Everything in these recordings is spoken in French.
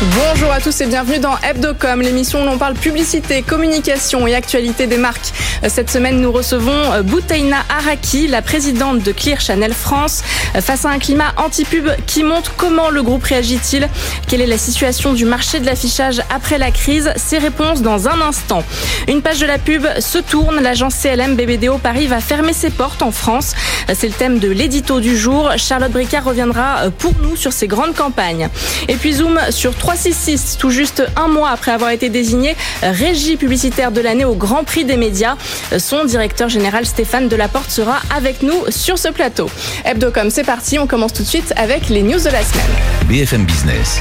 Bonjour à tous et bienvenue dans Hebdocom, l'émission où l'on parle publicité, communication et actualité des marques. Cette semaine, nous recevons Boutaina Araki, la présidente de Clear Channel France. Face à un climat anti-pub qui montre comment le groupe réagit-il Quelle est la situation du marché de l'affichage après la crise Ces réponses dans un instant. Une page de la pub se tourne. L'agence CLM BBDO Paris va fermer ses portes en France. C'est le thème de l'édito du jour. Charlotte Bricard reviendra pour nous sur ces grandes campagnes. Et puis zoom sur 366, tout juste un mois après avoir été désigné régie publicitaire de l'année au Grand Prix des médias. Son directeur général Stéphane Delaporte sera avec nous sur ce plateau. Hebdocom, c'est parti, on commence tout de suite avec les news de la semaine. BFM Business,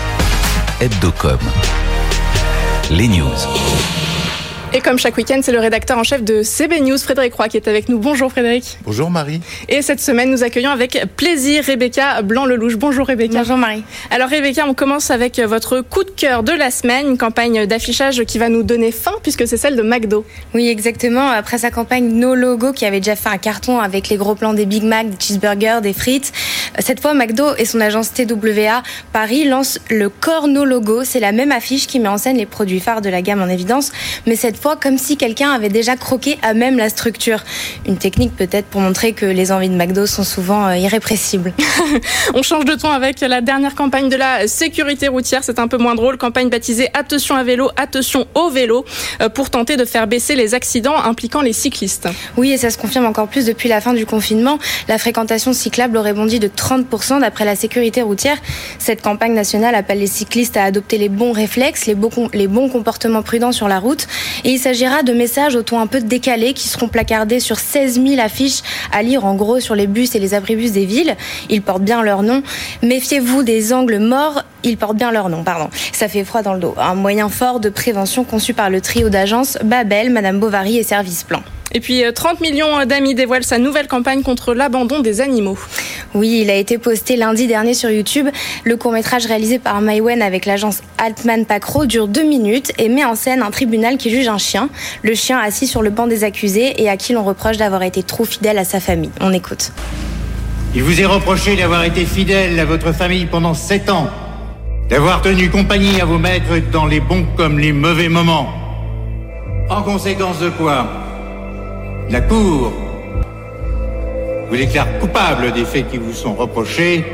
Hebdocom, les news. Et comme chaque week-end, c'est le rédacteur en chef de CB News, Frédéric Roy, qui est avec nous. Bonjour Frédéric. Bonjour Marie. Et cette semaine, nous accueillons avec plaisir Rebecca Blanc-Lelouch. Bonjour Rebecca. Bonjour Marie. Alors Rebecca, on commence avec votre coup de cœur de la semaine, une campagne d'affichage qui va nous donner faim puisque c'est celle de McDo. Oui, exactement. Après sa campagne No Logo qui avait déjà fait un carton avec les gros plans des Big Mac, des cheeseburgers, des frites, cette fois McDo et son agence TWA Paris lancent le Core No Logo. C'est la même affiche qui met en scène les produits phares de la gamme en évidence, mais cette fois comme si quelqu'un avait déjà croqué à même la structure. Une technique peut-être pour montrer que les envies de McDo sont souvent irrépressibles. On change de ton avec la dernière campagne de la sécurité routière. C'est un peu moins drôle. Campagne baptisée Attention à vélo, attention au vélo, pour tenter de faire baisser les accidents impliquant les cyclistes. Oui, et ça se confirme encore plus depuis la fin du confinement. La fréquentation cyclable aurait bondi de 30% d'après la sécurité routière. Cette campagne nationale appelle les cyclistes à adopter les bons réflexes, les bons, les bons comportements prudents sur la route. Et il s'agira de messages au un peu décalé qui seront placardés sur 16 000 affiches à lire en gros sur les bus et les abribus des villes. Ils portent bien leur nom. Méfiez-vous des angles morts. Ils portent bien leur nom, pardon. Ça fait froid dans le dos. Un moyen fort de prévention conçu par le trio d'agences Babel, Madame Bovary et Service Plan. Et puis 30 millions d'amis dévoilent sa nouvelle campagne contre l'abandon des animaux. Oui, il a été posté lundi dernier sur YouTube. Le court-métrage réalisé par Maïwen avec l'agence Altman Pacro dure deux minutes et met en scène un tribunal qui juge un chien. Le chien assis sur le banc des accusés et à qui l'on reproche d'avoir été trop fidèle à sa famille. On écoute. Il vous est reproché d'avoir été fidèle à votre famille pendant sept ans, d'avoir tenu compagnie à vos maîtres dans les bons comme les mauvais moments. En conséquence de quoi la Cour vous déclare coupable des faits qui vous sont reprochés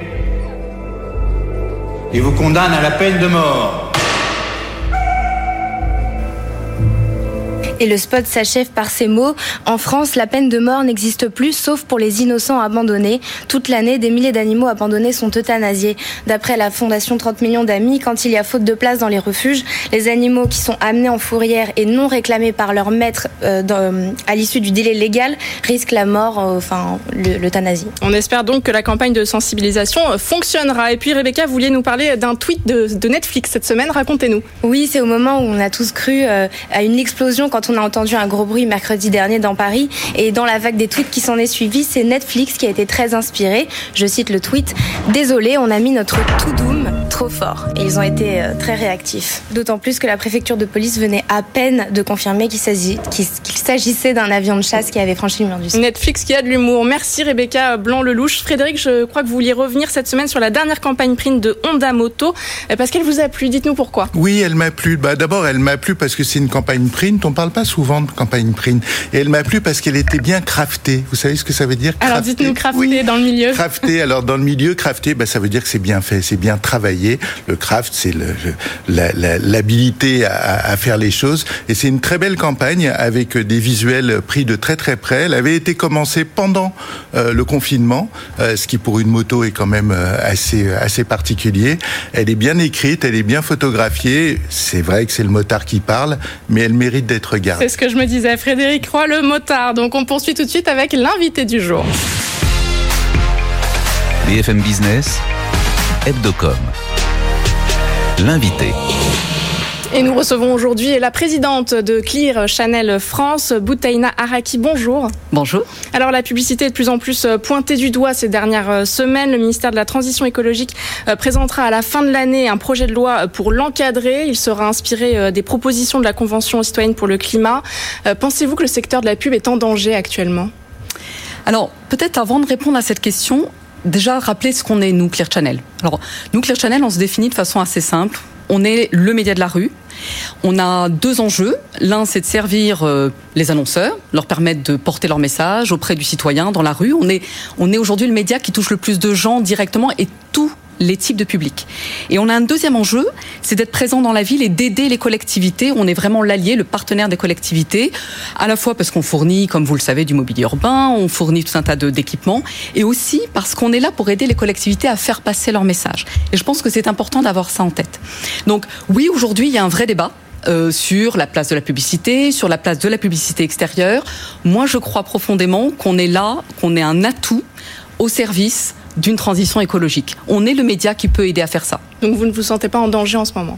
et vous condamne à la peine de mort. Et le spot s'achève par ces mots. En France, la peine de mort n'existe plus, sauf pour les innocents abandonnés. Toute l'année, des milliers d'animaux abandonnés sont euthanasiés. D'après la Fondation 30 millions d'amis, quand il y a faute de place dans les refuges, les animaux qui sont amenés en fourrière et non réclamés par leur maître euh, dans, à l'issue du délai légal risquent la mort, euh, enfin l'euthanasie. On espère donc que la campagne de sensibilisation fonctionnera. Et puis Rebecca, vous vouliez nous parler d'un tweet de, de, Netflix cette semaine. Racontez-nous. Oui, c'est au moment où on a tous cru euh, à une explosion quand on a entendu un gros bruit mercredi dernier dans Paris. Et dans la vague des tweets qui s'en est suivi, c'est Netflix qui a été très inspiré. Je cite le tweet Désolé, on a mis notre tout doom trop fort. Et ils ont été euh, très réactifs. D'autant plus que la préfecture de police venait à peine de confirmer qu'il s'agissait d'un avion de chasse qui avait franchi le mur du ciel. Netflix qui a de l'humour. Merci Rebecca Blanc-Lelouch. Frédéric, je crois que vous vouliez revenir cette semaine sur la dernière campagne print de Honda Moto. Parce qu'elle vous a plu. Dites-nous pourquoi. Oui, elle m'a plu. Bah, D'abord, elle m'a plu parce que c'est une campagne print. On parle pas souvent de campagne print. Et elle m'a plu parce qu'elle était bien craftée. Vous savez ce que ça veut dire Alors dites-nous crafté oui. dans le milieu. Crafté. Alors dans le milieu, crafté, bah, ça veut dire que c'est bien fait, c'est bien travaillé. Le craft, c'est l'habilité la, la, à, à, faire les choses. Et c'est une très belle campagne avec des visuels pris de très très près. Elle avait été commencée pendant euh, le confinement, euh, ce qui pour une moto est quand même euh, assez assez particulier. Elle est bien écrite, elle est bien photographiée. C'est vrai que c'est le motard qui parle, mais elle mérite d'être C'est ce que je me disais, Frédéric Roy, le motard. Donc on poursuit tout de suite avec l'invité du jour. BFM Business, Hebdocom. L'invité. Et nous recevons aujourd'hui la présidente de Clear Chanel France, Boutaina Araki. Bonjour. Bonjour. Alors la publicité est de plus en plus pointée du doigt ces dernières semaines. Le ministère de la Transition écologique présentera à la fin de l'année un projet de loi pour l'encadrer. Il sera inspiré des propositions de la Convention citoyenne pour le climat. Pensez-vous que le secteur de la pub est en danger actuellement? Alors, peut-être avant de répondre à cette question, déjà rappeler ce qu'on est, nous, Clear Channel. Alors, nous, Clear Channel, on se définit de façon assez simple. On est le média de la rue. On a deux enjeux. L'un, c'est de servir euh, les annonceurs, leur permettre de porter leur message auprès du citoyen dans la rue. On est, on est aujourd'hui le média qui touche le plus de gens directement et tout les types de publics. Et on a un deuxième enjeu, c'est d'être présent dans la ville et d'aider les collectivités. On est vraiment l'allié, le partenaire des collectivités, à la fois parce qu'on fournit, comme vous le savez, du mobilier urbain, on fournit tout un tas d'équipements, et aussi parce qu'on est là pour aider les collectivités à faire passer leur message. Et je pense que c'est important d'avoir ça en tête. Donc oui, aujourd'hui, il y a un vrai débat. Euh, sur la place de la publicité, sur la place de la publicité extérieure. Moi, je crois profondément qu'on est là, qu'on est un atout au service d'une transition écologique. On est le média qui peut aider à faire ça. Donc vous ne vous sentez pas en danger en ce moment?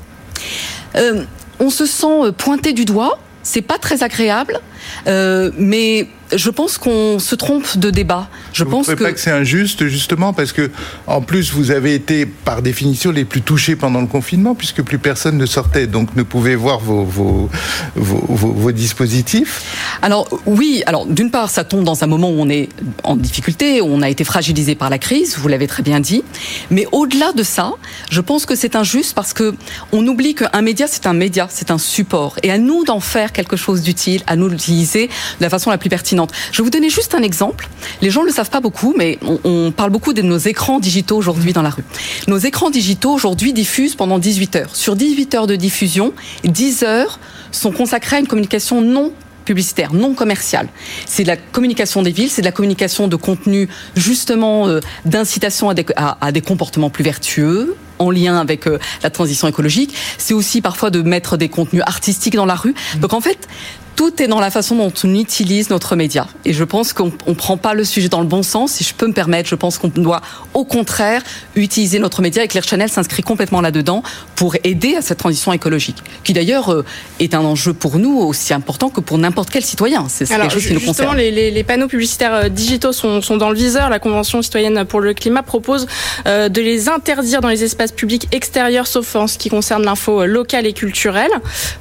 Euh, On se sent pointé du doigt. C'est pas très agréable, euh, mais je pense qu'on se trompe de débat. Je vous pense que pas que c'est injuste justement parce que en plus vous avez été par définition les plus touchés pendant le confinement puisque plus personne ne sortait donc ne pouvait voir vos vos, vos, vos, vos dispositifs. Alors oui, alors d'une part ça tombe dans un moment où on est en difficulté, où on a été fragilisé par la crise, vous l'avez très bien dit, mais au-delà de ça, je pense que c'est injuste parce que on oublie qu'un média c'est un média, c'est un support et à nous d'en faire quelque chose d'utile, à nous de la façon la plus pertinente. Je vais vous donner juste un exemple. Les gens ne le savent pas beaucoup, mais on, on parle beaucoup de nos écrans digitaux aujourd'hui dans la rue. Nos écrans digitaux aujourd'hui diffusent pendant 18 heures. Sur 18 heures de diffusion, 10 heures sont consacrées à une communication non publicitaire, non commerciale. C'est de la communication des villes, c'est de la communication de contenu justement euh, d'incitation à des, à, à des comportements plus vertueux, en lien avec euh, la transition écologique. C'est aussi parfois de mettre des contenus artistiques dans la rue. Donc en fait, tout est dans la façon dont on utilise notre média. Et je pense qu'on ne prend pas le sujet dans le bon sens. Si je peux me permettre, je pense qu'on doit au contraire utiliser notre média et Claire Chanel s'inscrit complètement là-dedans pour aider à cette transition écologique, qui d'ailleurs euh, est un enjeu pour nous aussi important que pour n'importe quel citoyen. C'est quelque chose qui nous concerne. les, les, les panneaux publicitaires euh, digitaux sont, sont dans le viseur. La Convention citoyenne pour le climat propose euh, de les interdire dans les espaces publics extérieurs, sauf en ce qui concerne l'info locale et culturelle.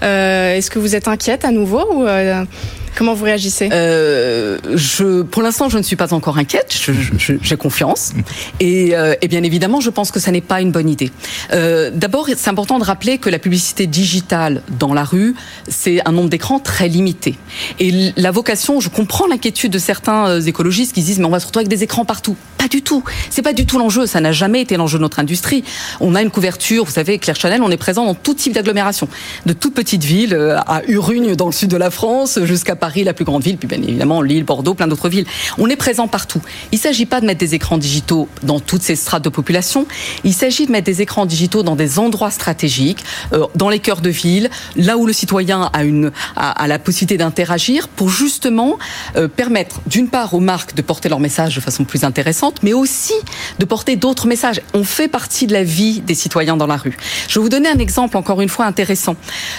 Euh, Est-ce que vous êtes inquiète à nouveau euh, comment vous réagissez? Euh, je, pour l'instant, je ne suis pas encore inquiète. J'ai confiance. Et, euh, et bien évidemment, je pense que ça n'est pas une bonne idée. D'abord, c'est important de rappeler que la publicité digitale dans la rue, c'est un nombre d'écrans très limité. Et la vocation, je comprends l'inquiétude de certains écologistes qui disent mais on va se retrouver avec des écrans partout. Pas du tout. C'est pas du tout l'enjeu. Ça n'a jamais été l'enjeu de notre industrie. On a une couverture. Vous savez, Claire Chanel, on est présent dans tout type d'agglomération, de toutes petites villes euh, à Urugne dans le sud de la France jusqu'à Paris, la plus grande ville, puis bien évidemment Lille, Bordeaux, plein d'autres villes. On est présent partout. Il ne s'agit pas de mettre des écrans digitaux dans toutes ces strates de population. Il s'agit de mettre des écrans digitaux dans des endroits stratégiques, euh, dans les cœurs de ville, là où le citoyen a, une, a, a la possibilité d'interagir pour justement euh, permettre d'une part aux marques de porter leur message de façon plus intéressante, mais aussi de porter d'autres messages. On fait partie de la vie des citoyens dans la rue. Je vais vous donner un exemple encore une fois intéressant.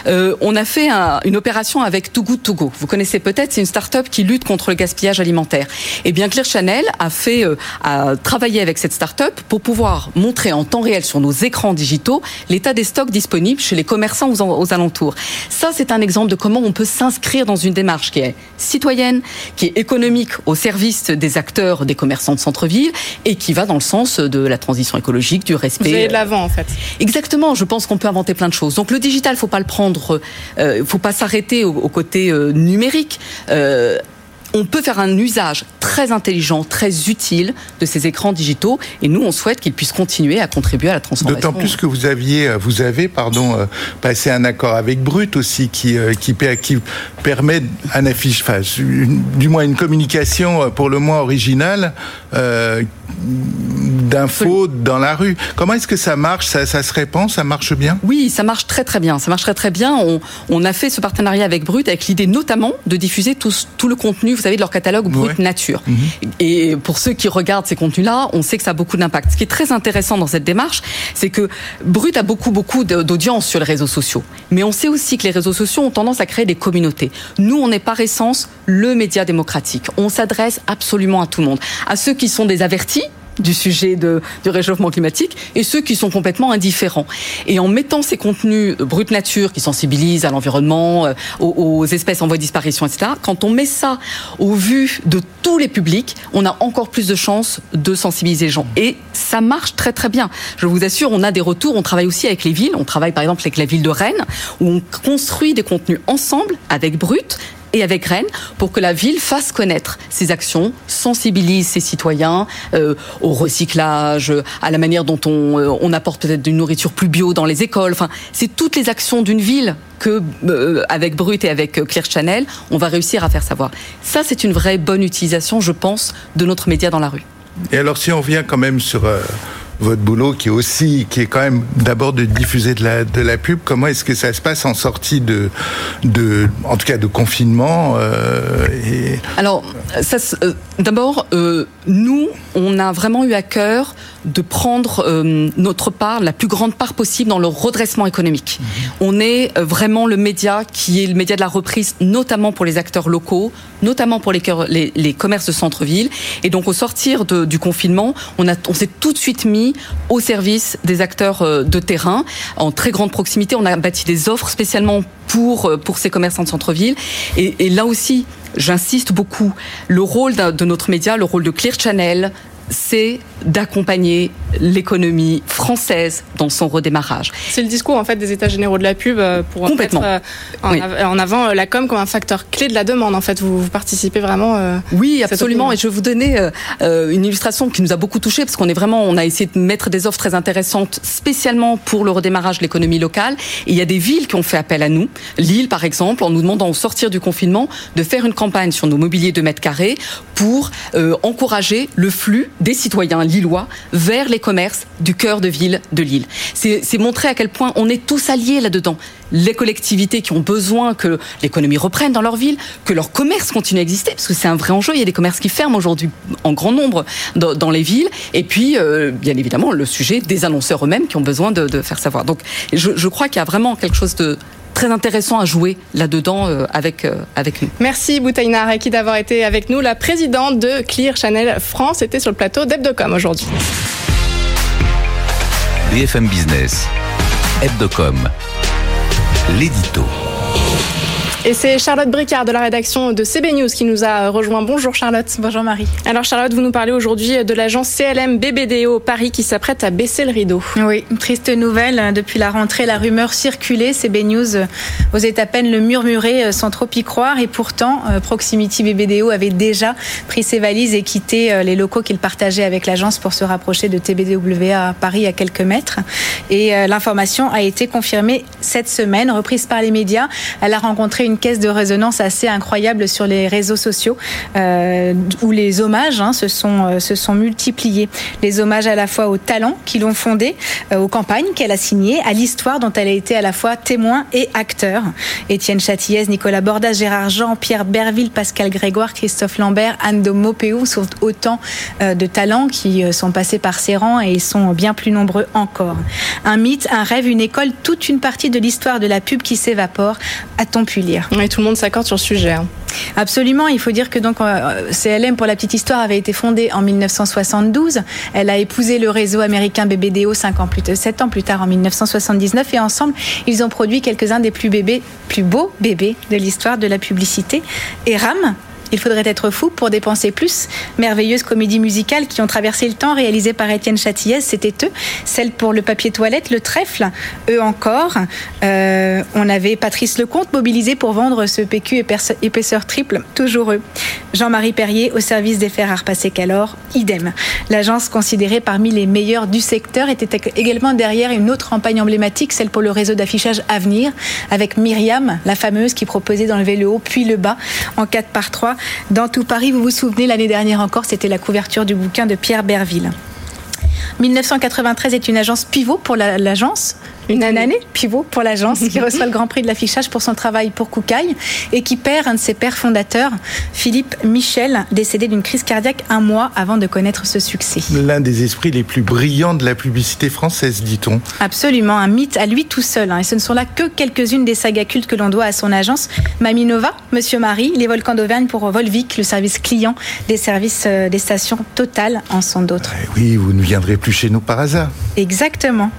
Euh, on a fait un- une opération avec Too Good. Vous connaissez peut-être, c'est une start-up qui lutte contre le gaspillage alimentaire. Et bien Claire Chanel a fait, euh, a travaillé avec cette start-up pour pouvoir montrer en temps réel sur nos écrans digitaux l'état des stocks disponibles chez les commerçants aux alentours. Ça, c'est un exemple de comment on peut s'inscrire dans une démarche qui est citoyenne, qui est économique au service des acteurs, des commerçants de centre-ville et qui va dans le sens de la transition écologique, du respect. Vous allez de l'avant en fait. Exactement, je pense qu'on peut inventer plein de choses. Donc le digital, faut pas le prendre, euh, faut pas s'arrêter au, au côté euh, numérique. Euh, on peut faire un usage très intelligent, très utile de ces écrans digitaux, et nous, on souhaite qu'ils puissent continuer à contribuer à la transformation. D'autant plus que vous aviez, euh, vous avez, pardon, euh, passé un accord avec Brut aussi qui euh, qui, per- qui permet un affiche, enfin, une- du moins une communication pour le moins originale d'infos dans la rue. Comment est-ce que ça marche ça, ça se répand Ça marche bien? Oui, ça marche très très bien. Ça marche très très bien. On, on a fait ce partenariat avec Brut avec l'idée notamment de diffuser tout, tout le contenu, vous savez, de leur catalogue Brut Ouais. Nature. Et pour ceux qui regardent ces contenus-là, on sait que ça a beaucoup d'impact. Ce qui est très intéressant dans cette démarche, c'est que Brut a beaucoup beaucoup d'audience sur les réseaux sociaux. Mais on sait aussi que les réseaux sociaux ont tendance à créer des communautés. Nous, on est par essence le média démocratique. On s'adresse absolument à tout le monde. À ceux qui sont des avertis, du sujet de, du réchauffement climatique et ceux qui sont complètement indifférents. Et en mettant ces contenus brut nature qui sensibilisent à l'environnement, euh, aux, espèces en voie de disparition, etc., quand on met ça au vu de tous les publics, on a encore plus de chances de sensibiliser les gens. Et ça marche très très bien. Je vous assure, on a des retours. On travaille aussi avec les villes. On travaille par exemple avec la ville de Rennes, où on construit des contenus ensemble avec Brut et avec Rennes pour que la ville fasse connaître ses actions, sensibilise ses citoyens euh, au recyclage, à la manière dont on, euh, apporte peut-être une nourriture plus bio dans les écoles. Enfin, c'est toutes les actions d'une ville que euh, avec Brut et avec Clear Channel, on va réussir à faire savoir. Ça, c'est une vraie bonne utilisation, je pense, de notre média dans la rue. Et alors, si on revient quand même sur votre boulot, qui est aussi, qui est quand même d'abord de diffuser de la de la pub, comment est-ce que ça se passe en sortie de, de en tout cas de confinement euh. Alors, ça, euh, d'abord, euh, nous, on a vraiment eu à cœur de prendre euh, notre part, la plus grande part possible dans le redressement économique. Mmh. On est vraiment le média qui est le média de la reprise, notamment pour les acteurs locaux, notamment pour les, les, les commerces de centre-ville. Et donc, au sortir de, du confinement, on, a, on s'est tout de suite mis au service des acteurs euh, de terrain, en très grande proximité. On a bâti des offres spécialement pour, euh, pour ces commerçants de centre-ville. Et, et là aussi, j'insiste beaucoup, le rôle de notre média, le rôle de Clear Channel, c'est d'accompagner l'économie française dans son redémarrage. C'est le discours en fait des États généraux de la pub euh, pour Complètement. mettre en, oui. en, avant la com comme un facteur clé de la demande. En fait, vous, vous participez vraiment. Euh, oui, absolument. Et je vais vous donner euh, une illustration qui nous a beaucoup touché parce qu'on est vraiment, on a essayé de mettre des offres très intéressantes spécialement pour le redémarrage de l'économie locale. Et il y a des villes qui ont fait appel à nous. Lille, par exemple, en nous demandant au sortir du confinement de faire une campagne sur nos mobiliers de mètres carrés pour euh, encourager le flux des citoyens lillois vers les commerces du cœur de ville de Lille. C'est montrer à quel point on est tous alliés là-dedans. Les collectivités qui ont besoin que l'économie reprenne dans leur ville, que leur commerce continue à exister, parce que c'est un vrai enjeu. Il y a des commerces qui ferment aujourd'hui en grand nombre dans, les villes. Et puis, euh, bien évidemment, le sujet des annonceurs eux-mêmes qui ont besoin de, faire savoir. Donc, je crois qu'il y a vraiment quelque chose de très intéressant à jouer là-dedans euh, avec, euh, avec nous. Merci Boutaina Araki d'avoir été avec nous. La présidente de Clear Channel France était sur le plateau d'Hebdocom aujourd'hui. BFM Business, Hebdocom, l'édito. Et c'est Charlotte Bricard de la rédaction de CB News qui nous a rejoint. Bonjour Charlotte. Bonjour Marie. Alors Charlotte, vous nous parlez aujourd'hui de l'agence CLM BBDO Paris qui s'apprête à baisser le rideau. Oui, triste nouvelle. Depuis la rentrée, la rumeur circulait. CB News osait à peine le murmurer sans trop y croire. Et pourtant, Proximity BBDO avait déjà pris ses valises et quitté les locaux qu'il partageait avec l'agence pour se rapprocher de TBDWA à Paris à quelques mètres. Et l'information a été confirmée cette semaine, reprise par les médias. Elle a rencontré une caisse de résonance assez incroyable sur les réseaux sociaux euh, où les hommages hein, se, sont, euh, se sont multipliés. Les hommages à la fois aux talents qui l'ont fondé, euh, aux campagnes qu'elle a signées, à l'histoire dont elle a été à la fois témoin et acteur. Étienne Châtillaise, Nicolas Bordas, Gérard Jean, Pierre Berville, Pascal Grégoire, Christophe Lambert, Anne de Maupéou sont autant de talents qui sont passés par ses rangs et ils sont bien plus nombreux encore. Un mythe, un rêve, une école, toute une partie de l'histoire de la pub qui s'évapore. A-t-on pu lire et tout le monde s'accorde sur le sujet. Hein. Absolument. Il faut dire que donc euh, CLM, pour la petite histoire, avait été fondée en 1972. Elle a épousé le réseau américain BBDO 5 ans plus tard, 7 ans plus tard, en 1979. Et ensemble, ils ont produit quelques-uns des plus bébés, plus beaux bébés de l'histoire de la publicité. Et RAM, il faudrait être fou pour dépenser plus. Merveilleuses comédies musicales qui ont traversé le temps, réalisées par Étienne Châtillaise, c'était eux. Celle pour le papier toilette, le trèfle, eux encore. Euh, on avait Patrice Lecomte mobilisé pour vendre ce PQ épaisseur triple, toujours eux. Jean-Marie Perrier au service des fers à repasser qu'alors, idem. L'agence considérée parmi les meilleures du secteur était également derrière une autre campagne emblématique, celle pour le réseau d'affichage Avenir, avec Myriam, la fameuse qui proposait d'enlever le haut puis le bas en 4 par 3 dans tout Paris. Vous vous souvenez, l'année dernière encore, c'était la couverture du bouquin de Pierre Berville. 1993 est une agence pivot pour l'agence. Une année pivot pour l'agence qui reçoit le Grand Prix de l'affichage pour son travail pour Koukaï et qui perd un de ses pères fondateurs, Philippe Michel, décédé d'une crise cardiaque un mois avant de connaître ce succès. L'un des esprits les plus brillants de la publicité française, dit-on. Absolument, un mythe à lui tout seul. Hein. Et ce ne sont là que quelques-unes des sagas cultes que l'on doit à son agence. Maminova, Monsieur Marie, les volcans d'Auvergne pour Volvic, le service client des services euh, des stations Total en sont d'autres. Eh oui, vous ne viendrez plus chez nous par hasard. Exactement.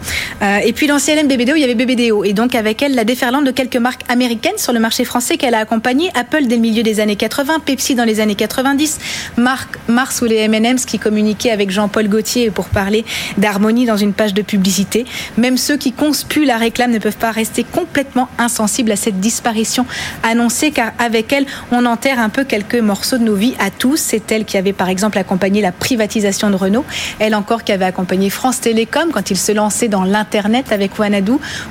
Euh, et puis l'ancienne BBDO, il y avait BBDO. Et donc avec elle, la déferlante de quelques marques américaines sur le marché français qu'elle a accompagné. Apple dès le milieu des années 80, Pepsi dans les années 90, Marc, Mars ou les M&M's qui communiquaient avec Jean-Paul Gaultier pour parler d'harmonie dans une page de publicité. Même ceux qui conspuent la réclame ne peuvent pas rester complètement insensibles à cette disparition annoncée car avec elle, on enterre un peu quelques morceaux de nos vies à tous. C'est elle qui avait par exemple accompagné la privatisation de Renault, elle encore qui avait accompagné France Télécom quand il se lançait dans l'Internet avec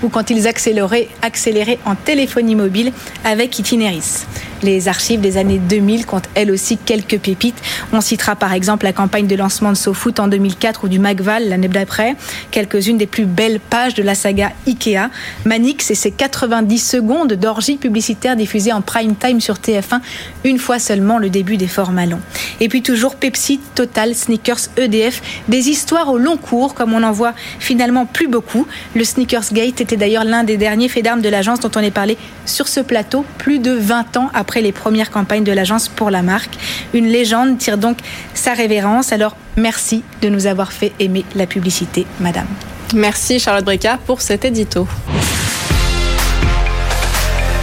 Ou quand ils accéléraient, en téléphonie mobile avec Itineris. Les archives des années 2000 comptent elles aussi quelques pépites. On citera par exemple la campagne de lancement de SoFoot en 2004 ou du Magval l'année d'après, quelques-unes des plus belles pages de la saga Ikea, Manix et ses 90 secondes d'orgie publicitaire diffusées en prime time sur TF1 une fois seulement le début des formats longs. Et puis toujours Pepsi, Total, Sneakers, EDF, des histoires au long cours comme on en voit finalement plus beaucoup. Le Sneakers Gate était d'ailleurs l'un des derniers faits d'armes de l'agence dont on est parlé sur ce plateau plus de 20 ans après les premières campagnes de l'agence pour la marque. Une légende tire donc sa révérence. Alors merci de nous avoir fait aimer la publicité, madame. Merci Charlotte Bricard pour cet édito.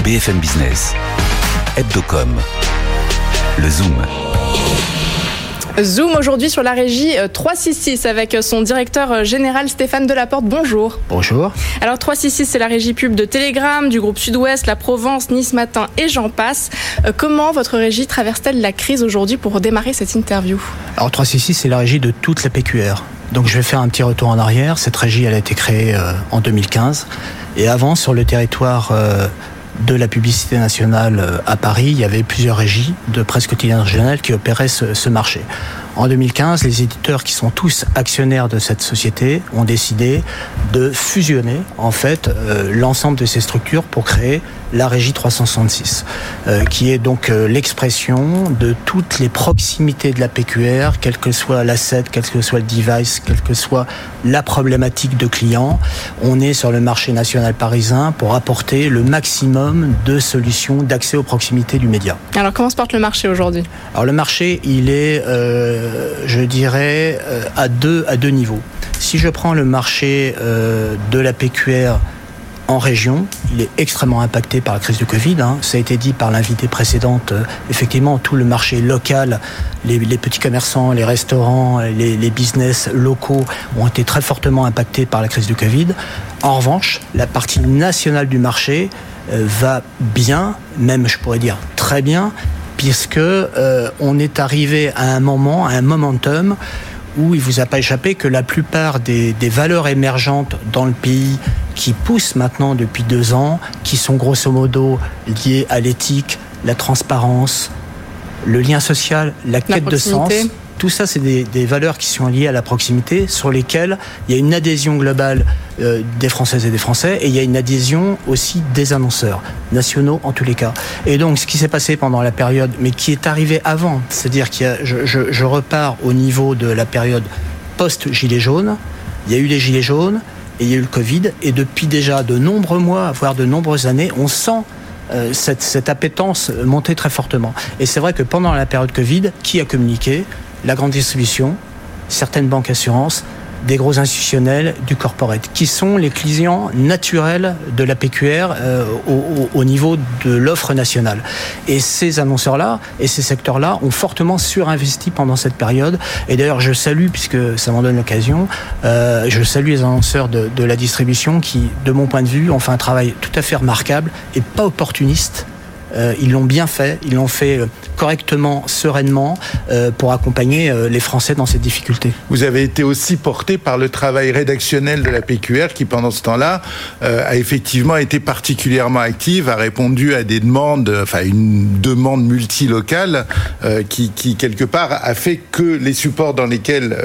BFM Business, Hebdocom, le Zoom. Zoom aujourd'hui sur la régie 366 euh, avec son directeur euh, général Stéphane Delaporte. Bonjour. Bonjour. Alors 366 c'est la régie pub de Telegram, du groupe Sud-Ouest, la Provence, Nice Matin et j'en passe. Euh, comment votre régie traverse-t-elle la crise aujourd'hui pour démarrer cette interview? Alors 366 c'est la régie de toute la PQR. Donc je vais faire un petit retour en arrière. Cette régie elle a été créée en 2015 et avant sur le territoire de la publicité nationale euh, à Paris, il y avait plusieurs régies de presse quotidienne régionale qui opéraient ce, marché. En 2015, les éditeurs qui sont tous actionnaires de cette société ont décidé de fusionner en fait euh, l'ensemble de ces structures pour créer la régie 366, euh, qui est donc euh, l'expression de toutes les proximités de la PQR, quel que soit l'asset, quel que soit le device, quelle que soit la problématique de client. On est sur le marché national parisien pour apporter le maximum de solutions d'accès aux proximités du média. Alors comment se porte le marché aujourd'hui? Alors le marché, il est, euh, je dirais, à deux à deux niveaux. Si je prends le marché de la PQR en région. Il est extrêmement impacté par la crise du Covid. Hein. Ça a été dit par l'invité précédente. Euh, effectivement, tout le marché local, les, petits commerçants, les restaurants, les, business locaux ont été très fortement impactés par la crise du Covid. En revanche, la partie nationale du marché euh, va bien, même je pourrais dire très bien, puisque euh, on est arrivé à un moment, à un momentum où il vous a pas échappé que la plupart des, valeurs émergentes dans le pays qui poussent maintenant depuis deux ans, qui sont grosso modo liées à l'éthique, la transparence, le lien social, la quête de sens, tout ça, c'est des, valeurs qui sont liées à la proximité, sur lesquelles il y a une adhésion globale euh, des Françaises et des Français, et il y a une adhésion aussi des annonceurs, nationaux en tous les cas. Et donc, ce qui s'est passé pendant la période, mais qui est arrivé avant, c'est-à-dire que je, je, repars au niveau de la période post-Gilets jaunes, il y a eu les Gilets jaunes, et il y a eu le Covid, et depuis déjà de nombreux mois, voire de nombreuses années, on sent euh, cette, cette, appétence monter très fortement. Et c'est vrai que pendant la période Covid, qui a communiqué? La grande distribution, certaines banques assurances, des gros institutionnels, du corporate, qui sont les clients naturels de la PQR euh, au, niveau de l'offre nationale. Et ces annonceurs-là et ces secteurs-là ont fortement surinvesti pendant cette période. Et d'ailleurs, je salue, puisque ça m'en donne l'occasion, euh, je salue les annonceurs de, de la distribution qui, de mon point de vue, ont fait un travail tout à fait remarquable et pas opportuniste. Euh, ils l'ont bien fait, ils l'ont fait correctement, sereinement, pour accompagner les Français dans ces difficultés. Vous avez été aussi porté par le travail rédactionnel de la PQR qui, pendant ce temps-là, a effectivement été particulièrement active, a répondu à des demandes, enfin une demande multilocale qui, quelque part, a fait que les supports dans lesquels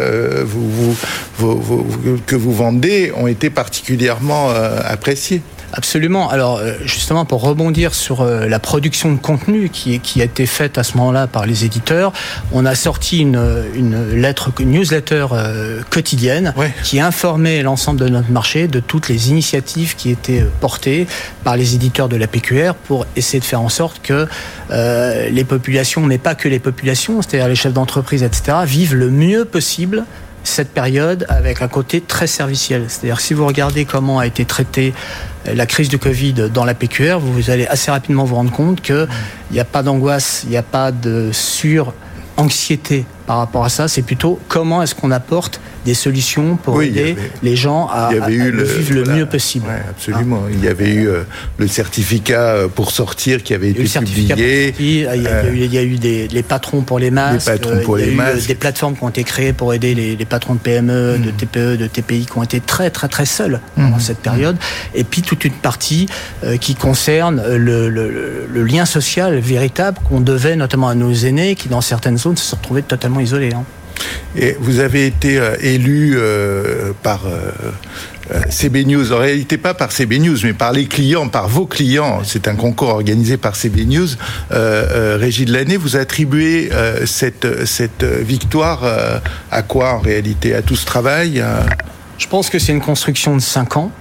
que vous vendez ont été particulièrement appréciés. Absolument. Alors euh, justement, pour rebondir sur euh, la production de contenu qui, qui a été faite à ce moment-là par les éditeurs, on a sorti une, une lettre, une newsletter euh, quotidienne qui informait l'ensemble de notre marché de toutes les initiatives qui étaient portées par les éditeurs de la PQR pour essayer de faire en sorte que les populations, mais pas que les populations, c'est-à-dire les chefs d'entreprise, etc., vivent le mieux possible cette période avec un côté très serviciel. C'est-à-dire si vous regardez comment a été traitée la crise du Covid dans la PQR, vous allez assez rapidement vous rendre compte qu'il n'y a pas d'angoisse, il n'y a pas de sur-anxiété par rapport à ça. C'est plutôt comment est-ce qu'on apporte des solutions pour aider les gens à, le, vivre le mieux possible. absolument. il y avait eu euh, le certificat euh, pour sortir qui avait été publié. il, y a eu, des les patrons pour les masques. pour il y a eu des plateformes qui ont été créées pour aider les, patrons de PME, de hmm. TPE, de TPI qui ont été très très très seuls pendant hmm. cette période. Et puis toute une partie euh, qui concerne le, lien social véritable qu'on devait notamment à nos aînés qui dans certaines zones se sont retrouvés totalement isolés. Hein. Et vous avez été euh, élu euh, par euh, CB News, en réalité pas par CB News, mais par les clients, par vos clients. C'est un concours organisé par CB News. Régie de l'année, vous attribuez cette, cette victoire à quoi en réalité? À tout ce travail Je pense que c'est une construction de 5 ans.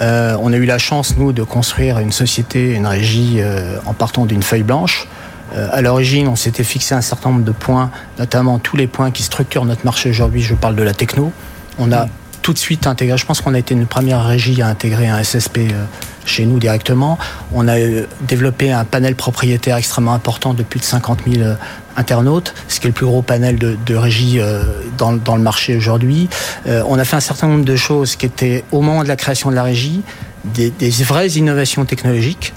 on a eu la chance, nous, de construire une société, une régie en partant d'une feuille blanche. Euh, à l'origine, on s'était fixé un certain nombre de points, notamment tous les points qui structurent notre marché aujourd'hui. Je parle de la techno. On a tout de suite intégré, je pense qu'on a été une première régie à intégrer un SSP euh, chez nous directement. On a euh, développé un panel propriétaire extrêmement important de plus de 50 000 internautes, ce qui est le plus gros panel de, régie dans, le marché aujourd'hui. On a fait un certain nombre de choses qui étaient au moment de la création de la régie, des, vraies innovations technologiques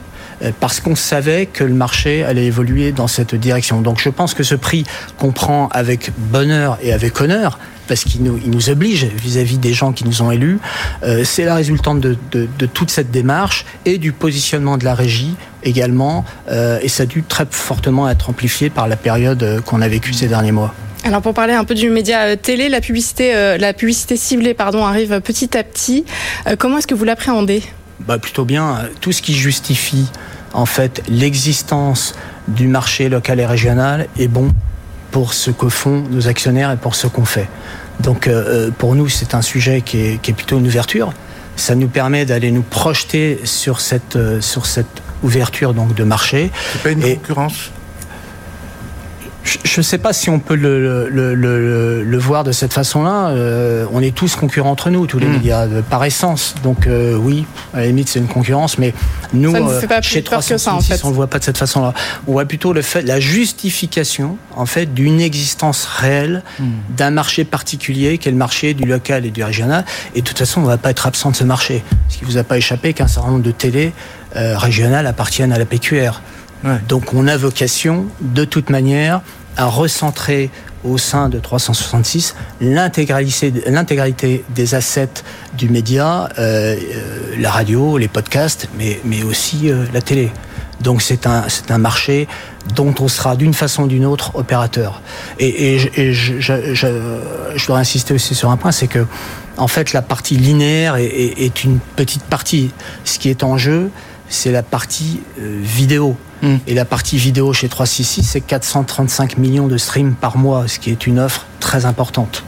parce qu'on savait que le marché allait évoluer dans cette direction. Donc je pense que ce prix qu'on prend avec bonheur et avec honneur, parce qu'il nous, il nous oblige vis-à-vis des gens qui nous ont élus, euh, c'est la résultante de, de, de, toute cette démarche et du positionnement de la régie également, euh, et ça a dû très fortement être amplifié par la période qu'on a vécue ces derniers mois. Alors pour parler un peu du média télé, la publicité, la publicité ciblée pardon, arrive petit à petit. comment est-ce que vous l'appréhendez? Bah, Plutôt bien. Tout ce qui justifie en fait l'existence du marché local et régional est bon pour ce que font nos actionnaires et pour ce qu'on fait. Donc euh, euh, pour nous, c'est un sujet qui est, qui est, plutôt une ouverture. Ça nous permet d'aller nous projeter sur cette, euh, sur cette ouverture donc, de marché. C'est pas une concurrence? Je ne sais pas si on peut le, le, le, le voir de cette façon-là. Euh, on est tous concurrents entre nous, tous les hmm. médias, par essence. Donc euh, oui, à la limite, c'est une concurrence, mais nous, euh, chez 366, en fait. on le voit pas de cette façon-là. On voit plutôt le fait, la justification, en fait, d'une existence réelle hmm. d'un marché particulier, qui est le marché du local et du régional. Et de toute façon, on va pas être absent de ce marché. Ce qui vous a pas échappé qu'un certain nombre de télé régionales appartiennent à la PQR. Donc on a vocation, de toute manière, à recentrer au sein de 366 l'intégralité des assets du média, euh, euh, la radio, les podcasts, mais, aussi euh, la télé. Donc c'est un, marché dont on sera d'une façon ou d'une autre opérateur. Et, je, dois insister aussi sur un point, c'est que en fait la partie linéaire est, une petite partie. Ce qui est en jeu, c'est la partie vidéo. Mm. Et la partie vidéo chez 366, c'est 435 millions de streams par mois, ce qui est une offre très importante.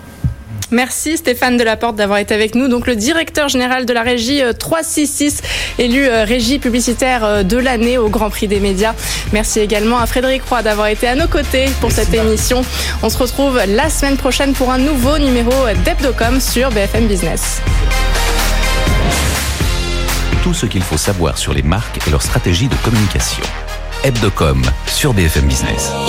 Merci Stéphane Delaporte d'avoir été avec nous. Donc le directeur général de la régie 366, euh, élu euh, régie publicitaire euh, de l'année au Grand Prix des médias. Merci également à Frédéric Roy d'avoir été à nos côtés pour cette émission. On se retrouve la semaine prochaine pour un nouveau numéro d'Hebdocom sur BFM Business. Tout ce qu'il faut savoir sur les marques et leur stratégie de communication. Hebdocom sur BFM Business.